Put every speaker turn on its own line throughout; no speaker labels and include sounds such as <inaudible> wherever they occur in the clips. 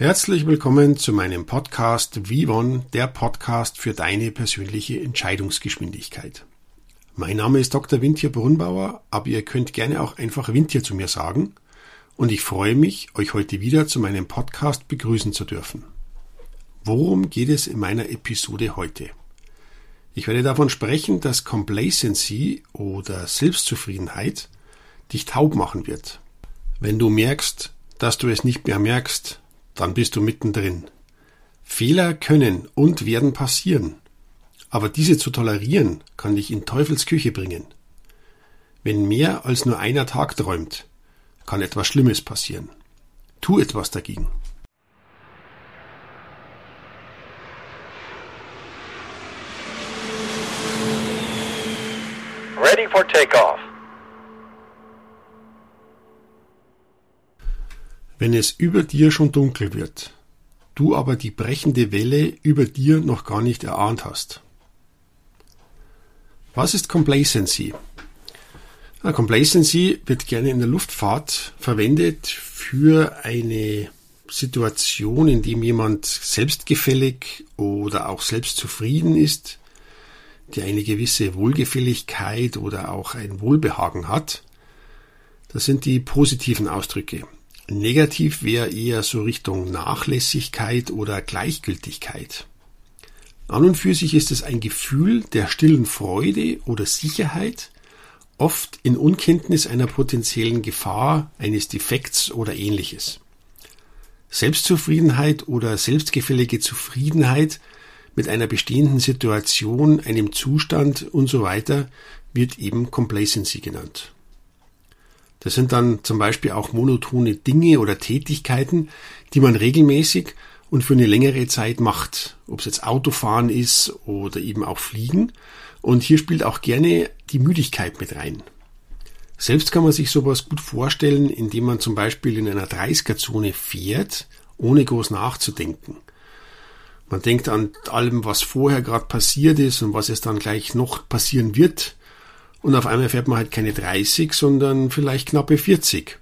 Herzlich willkommen zu meinem Podcast Vivon, der Podcast für deine persönliche Entscheidungsgeschwindigkeit. Mein Name ist Dr. Wintje Brunnbauer, aber ihr könnt gerne auch einfach Wintje zu mir sagen. Und ich freue mich, euch heute wieder zu meinem Podcast begrüßen zu dürfen. Worum geht es in meiner Episode heute? Ich werde davon sprechen, dass Complacency oder Selbstzufriedenheit dich taub machen wird. Wenn du merkst, dass du es nicht mehr merkst, dann bist du mittendrin. Fehler können und werden passieren, aber diese zu tolerieren kann dich in Teufels Küche bringen. Wenn mehr als nur einer Tag träumt, kann etwas Schlimmes passieren. Tu etwas dagegen.
Ready for takeoff.
Wenn es über dir schon dunkel wird, du aber die brechende Welle über dir noch gar nicht erahnt hast. Was ist Complacency? Ja, Complacency wird gerne in der Luftfahrt verwendet für eine Situation, in dem jemand selbstgefällig oder auch selbstzufrieden ist, der eine gewisse Wohlgefälligkeit oder auch ein Wohlbehagen hat. Das sind die positiven Ausdrücke. Negativ wäre eher so Richtung Nachlässigkeit oder Gleichgültigkeit. An und für sich ist es ein Gefühl der stillen Freude oder Sicherheit, oft in Unkenntnis einer potenziellen Gefahr, eines Defekts oder ähnliches. Selbstzufriedenheit oder selbstgefällige Zufriedenheit mit einer bestehenden Situation, einem Zustand und so weiter wird eben Complacency genannt. Das sind dann zum Beispiel auch monotone Dinge oder Tätigkeiten, die man regelmäßig und für eine längere Zeit macht. Ob es jetzt Autofahren ist oder eben auch Fliegen. Und hier spielt auch gerne die Müdigkeit mit rein. Selbst kann man sich sowas gut vorstellen, indem man zum Beispiel in einer 30er-Zone fährt, ohne groß nachzudenken. Man denkt an allem, was vorher gerade passiert ist und was es dann gleich noch passieren wird. Und auf einmal fährt man halt keine 30, sondern vielleicht knappe 40.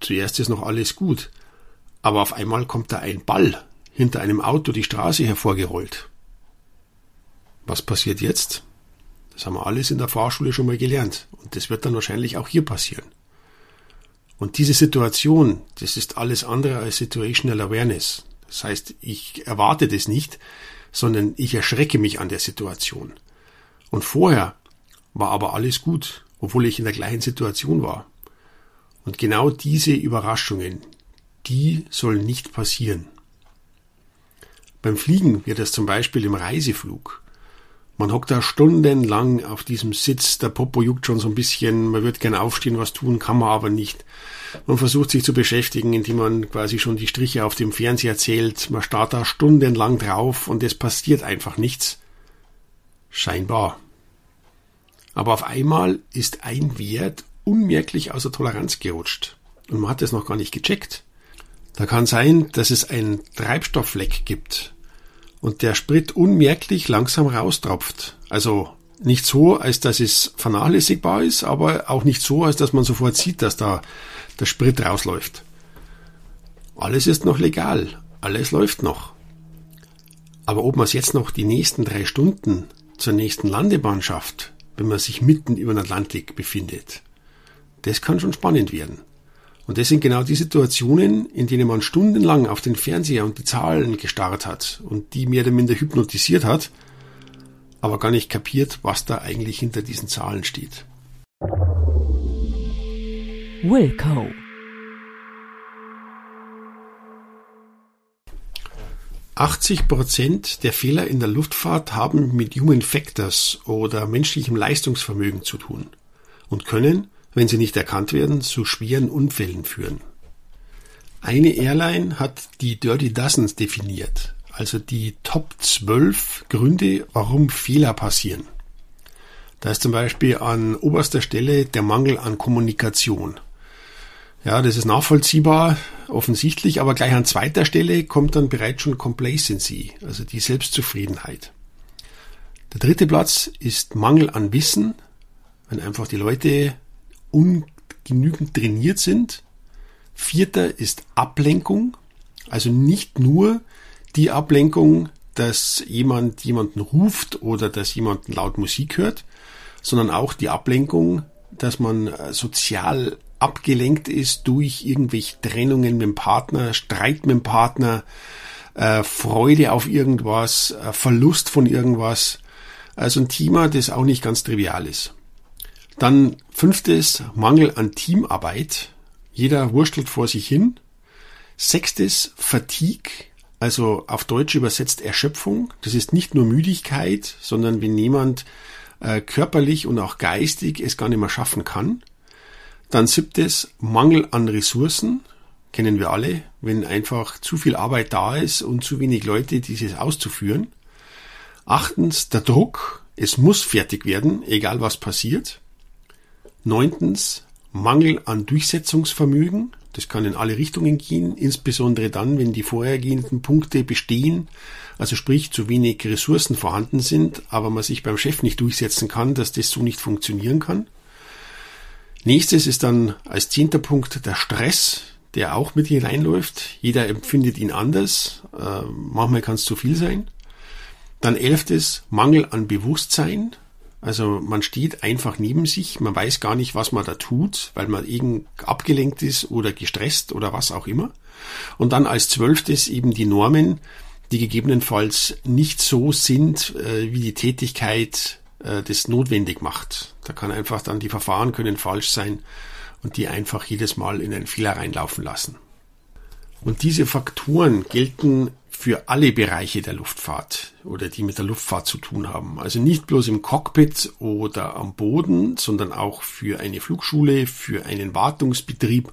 Zuerst ist noch alles gut. Aber auf einmal kommt da ein Ball hinter einem Auto die Straße hervorgerollt. Was passiert jetzt? Das haben wir alles in der Fahrschule schon mal gelernt. Und das wird dann wahrscheinlich auch hier passieren. Und diese Situation, das ist alles andere als Situational Awareness. Das heißt, ich erwarte das nicht, sondern ich erschrecke mich an der Situation. Und vorher war aber alles gut, obwohl ich in der gleichen Situation war. Und genau diese Überraschungen, die sollen nicht passieren. Beim Fliegen wird es zum Beispiel im Reiseflug. Man hockt da stundenlang auf diesem Sitz, der Popo juckt schon so ein bisschen, man wird gern aufstehen, was tun, kann man aber nicht. Man versucht sich zu beschäftigen, indem man quasi schon die Striche auf dem Fernseher zählt, man starrt da stundenlang drauf und es passiert einfach nichts. Scheinbar. Aber auf einmal ist ein Wert unmerklich außer Toleranz gerutscht. Und man hat es noch gar nicht gecheckt. Da kann sein, dass es einen Treibstofffleck gibt und der Sprit unmerklich langsam raustropft. Also nicht so, als dass es vernachlässigbar ist, aber auch nicht so, als dass man sofort sieht, dass da der Sprit rausläuft. Alles ist noch legal, alles läuft noch. Aber ob man es jetzt noch die nächsten drei Stunden zur nächsten Landebahn schafft, wenn man sich mitten über den Atlantik befindet. Das kann schon spannend werden. Und das sind genau die Situationen, in denen man stundenlang auf den Fernseher und die Zahlen gestarrt hat und die mehr oder minder hypnotisiert hat, aber gar nicht kapiert, was da eigentlich hinter diesen Zahlen steht.
Wilco.
80 Prozent der Fehler in der Luftfahrt haben mit Human Factors oder menschlichem Leistungsvermögen zu tun und können, wenn sie nicht erkannt werden, zu schweren Unfällen führen. Eine Airline hat die Dirty Dozens definiert, also die Top 12 Gründe, warum Fehler passieren. Da ist zum Beispiel an oberster Stelle der Mangel an Kommunikation. Ja, das ist nachvollziehbar, offensichtlich, aber gleich an zweiter Stelle kommt dann bereits schon Complacency, also die Selbstzufriedenheit. Der dritte Platz ist Mangel an Wissen, wenn einfach die Leute ungenügend trainiert sind. Vierter ist Ablenkung, also nicht nur die Ablenkung, dass jemand jemanden ruft oder dass jemand laut Musik hört, sondern auch die Ablenkung, dass man äh, sozial abgelenkt ist durch irgendwelche Trennungen mit dem Partner, Streit mit dem Partner, äh, Freude auf irgendwas, äh, Verlust von irgendwas. Also ein Thema, das auch nicht ganz trivial ist. Dann fünftes, Mangel an Teamarbeit. Jeder wurstelt vor sich hin. Sechstes, Fatigue, also auf Deutsch übersetzt Erschöpfung. Das ist nicht nur Müdigkeit, sondern wenn jemand äh, körperlich und auch geistig es gar nicht mehr schaffen kann. Dann siebtes, Mangel an Ressourcen. Kennen wir alle, wenn einfach zu viel Arbeit da ist und zu wenig Leute, dieses auszuführen. Achtens, der Druck. Es muss fertig werden, egal was passiert. Neuntens, Mangel an Durchsetzungsvermögen. Das kann in alle Richtungen gehen, insbesondere dann, wenn die vorhergehenden Punkte bestehen, also sprich zu wenig Ressourcen vorhanden sind, aber man sich beim Chef nicht durchsetzen kann, dass das so nicht funktionieren kann. Nächstes ist dann als zehnter Punkt der Stress, der auch mit hineinläuft. Jeder empfindet ihn anders. Äh, manchmal kann es zu viel sein. Dann elftes Mangel an Bewusstsein. Also man steht einfach neben sich, man weiß gar nicht, was man da tut, weil man irgend abgelenkt ist oder gestresst oder was auch immer. Und dann als zwölftes eben die Normen, die gegebenenfalls nicht so sind, äh, wie die Tätigkeit äh, das notwendig macht. Da kann einfach dann die Verfahren können falsch sein und die einfach jedes Mal in einen Fehler reinlaufen lassen. Und diese Faktoren gelten für alle Bereiche der Luftfahrt oder die mit der Luftfahrt zu tun haben. Also nicht bloß im Cockpit oder am Boden, sondern auch für eine Flugschule, für einen Wartungsbetrieb,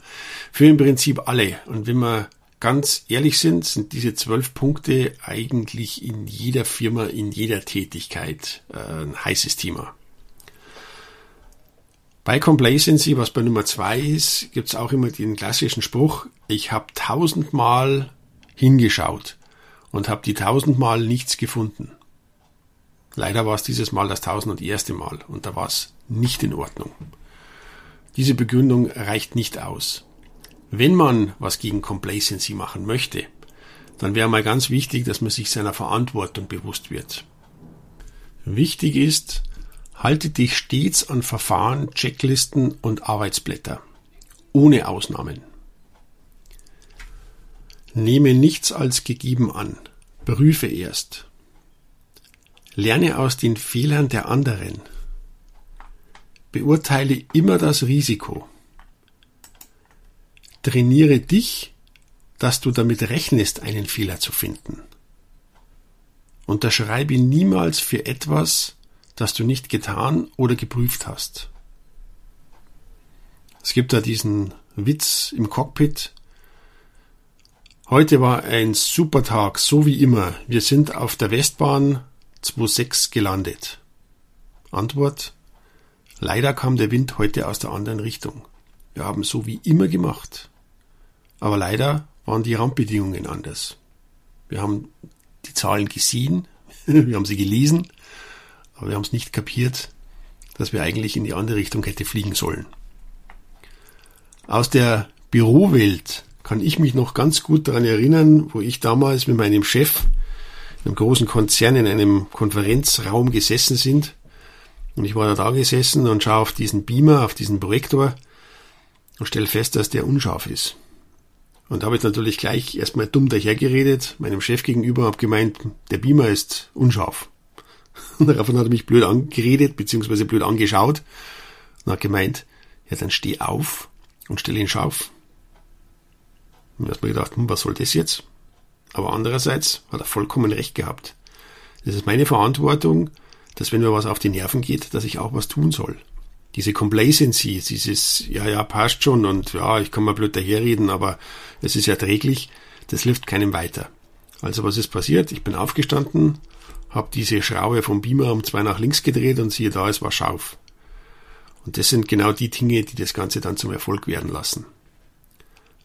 für im Prinzip alle. Und wenn wir ganz ehrlich sind, sind diese zwölf Punkte eigentlich in jeder Firma, in jeder Tätigkeit äh, ein heißes Thema. Bei Complacency, was bei Nummer zwei ist, gibt's auch immer den klassischen Spruch, ich habe tausendmal hingeschaut und habe die tausendmal nichts gefunden. Leider war es dieses Mal das tausend und erste Mal und da war es nicht in Ordnung. Diese Begründung reicht nicht aus. Wenn man was gegen Complacency machen möchte, dann wäre mal ganz wichtig, dass man sich seiner Verantwortung bewusst wird. Wichtig ist, halte dich stets an Verfahren, Checklisten und Arbeitsblätter. Ohne Ausnahmen. Nehme nichts als gegeben an. Prüfe erst. Lerne aus den Fehlern der anderen. Beurteile immer das Risiko. Trainiere dich, dass du damit rechnest, einen Fehler zu finden. Unterschreibe niemals für etwas, das du nicht getan oder geprüft hast. Es gibt da diesen Witz im Cockpit, Heute war ein super Tag, so wie immer. Wir sind auf der Westbahn 26 gelandet. Antwort. Leider kam der Wind heute aus der anderen Richtung. Wir haben so wie immer gemacht. Aber leider waren die Randbedingungen anders. Wir haben die Zahlen gesehen, <laughs> wir haben sie gelesen, aber wir haben es nicht kapiert, dass wir eigentlich in die andere Richtung hätte fliegen sollen. Aus der Bürowelt kann ich mich noch ganz gut daran erinnern, wo ich damals mit meinem Chef in einem großen Konzern in einem Konferenzraum gesessen sind. Und ich war da, da gesessen und schaue auf diesen Beamer, auf diesen Projektor und stelle fest, dass der unscharf ist. Und habe ich natürlich gleich erstmal dumm dahergeredet, meinem Chef gegenüber, habe gemeint, der Beamer ist unscharf. <laughs> Und daraufhin hat er mich blöd angeredet, beziehungsweise blöd angeschaut und hat gemeint, ja dann steh auf und stell ihn scharf. Und da hat man gedacht, hm, was soll das jetzt? Aber andererseits hat er vollkommen recht gehabt. Das ist meine Verantwortung, dass wenn mir was auf die Nerven geht, dass ich auch was tun soll. Diese Complacency, dieses, ja, ja, passt schon und ja, ich kann mal blöd daherreden, aber es ist erträglich, das hilft keinem weiter. Also was ist passiert? Ich bin aufgestanden, habe diese Schraube vom Beamer um zwei nach links gedreht und siehe da, es war scharf. Und das sind genau die Dinge, die das Ganze dann zum Erfolg werden lassen.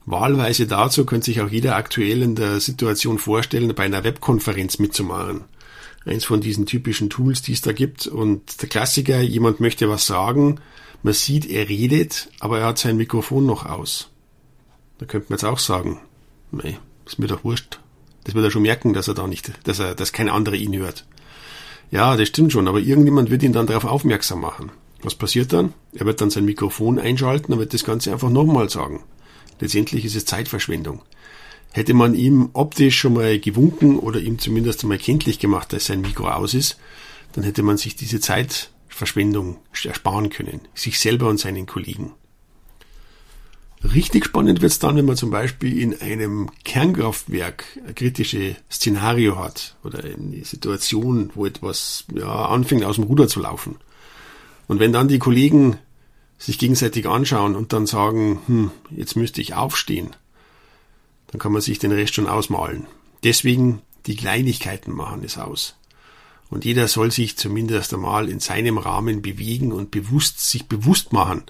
Wahlweise dazu könnte sich auch jeder aktuell in der Situation vorstellen, bei einer Webkonferenz mitzumachen. Eins von diesen typischen Tools, die es da gibt. Und der Klassiker, jemand möchte was sagen, man sieht, er redet, aber er hat sein Mikrofon noch aus. Da könnte man jetzt auch sagen, nee, ist mir doch wurscht. Das wird er schon merken, dass er da nicht, dass er, dass kein anderer ihn hört. Ja, das stimmt schon, aber irgendjemand wird ihn dann darauf aufmerksam machen. Was passiert dann? Er wird dann sein Mikrofon einschalten und wird das Ganze einfach nochmal sagen. Letztendlich ist es Zeitverschwendung. Hätte man ihm optisch schon mal gewunken oder ihm zumindest einmal kenntlich gemacht, dass sein Mikro aus ist, dann hätte man sich diese Zeitverschwendung ersparen können, sich selber und seinen Kollegen. Richtig spannend wird es dann, wenn man zum Beispiel in einem Kernkraftwerk ein kritisches Szenario hat oder eine Situation, wo etwas ja, anfängt aus dem Ruder zu laufen. Und wenn dann die Kollegen sich gegenseitig anschauen und dann sagen, hm, jetzt müsste ich aufstehen, dann kann man sich den Rest schon ausmalen. Deswegen die Kleinigkeiten machen es aus. Und jeder soll sich zumindest einmal in seinem Rahmen bewegen und bewusst, sich bewusst machen,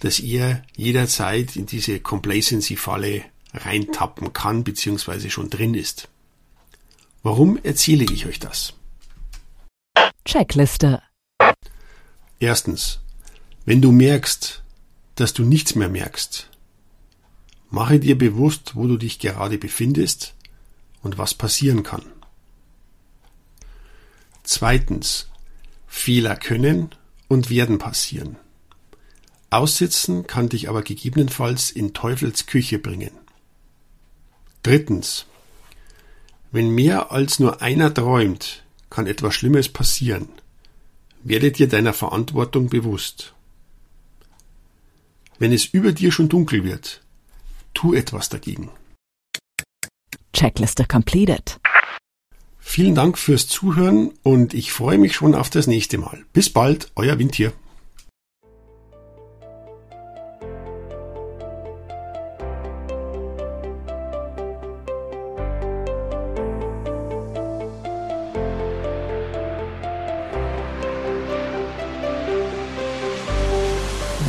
dass er jederzeit in diese Complacency-Falle reintappen kann bzw. schon drin ist. Warum erzähle ich euch das?
Checkliste.
Erstens, wenn du merkst, dass du nichts mehr merkst, mache dir bewusst, wo du dich gerade befindest und was passieren kann. Zweitens, Fehler können und werden passieren. Aussitzen kann dich aber gegebenenfalls in Teufels Küche bringen. Drittens, wenn mehr als nur einer träumt, kann etwas Schlimmes passieren. Werde dir deiner Verantwortung bewusst. Wenn es über dir schon dunkel wird, tu etwas dagegen.
Checkliste completed.
Vielen Dank fürs Zuhören und ich freue mich schon auf das nächste Mal. Bis bald, euer Windtier.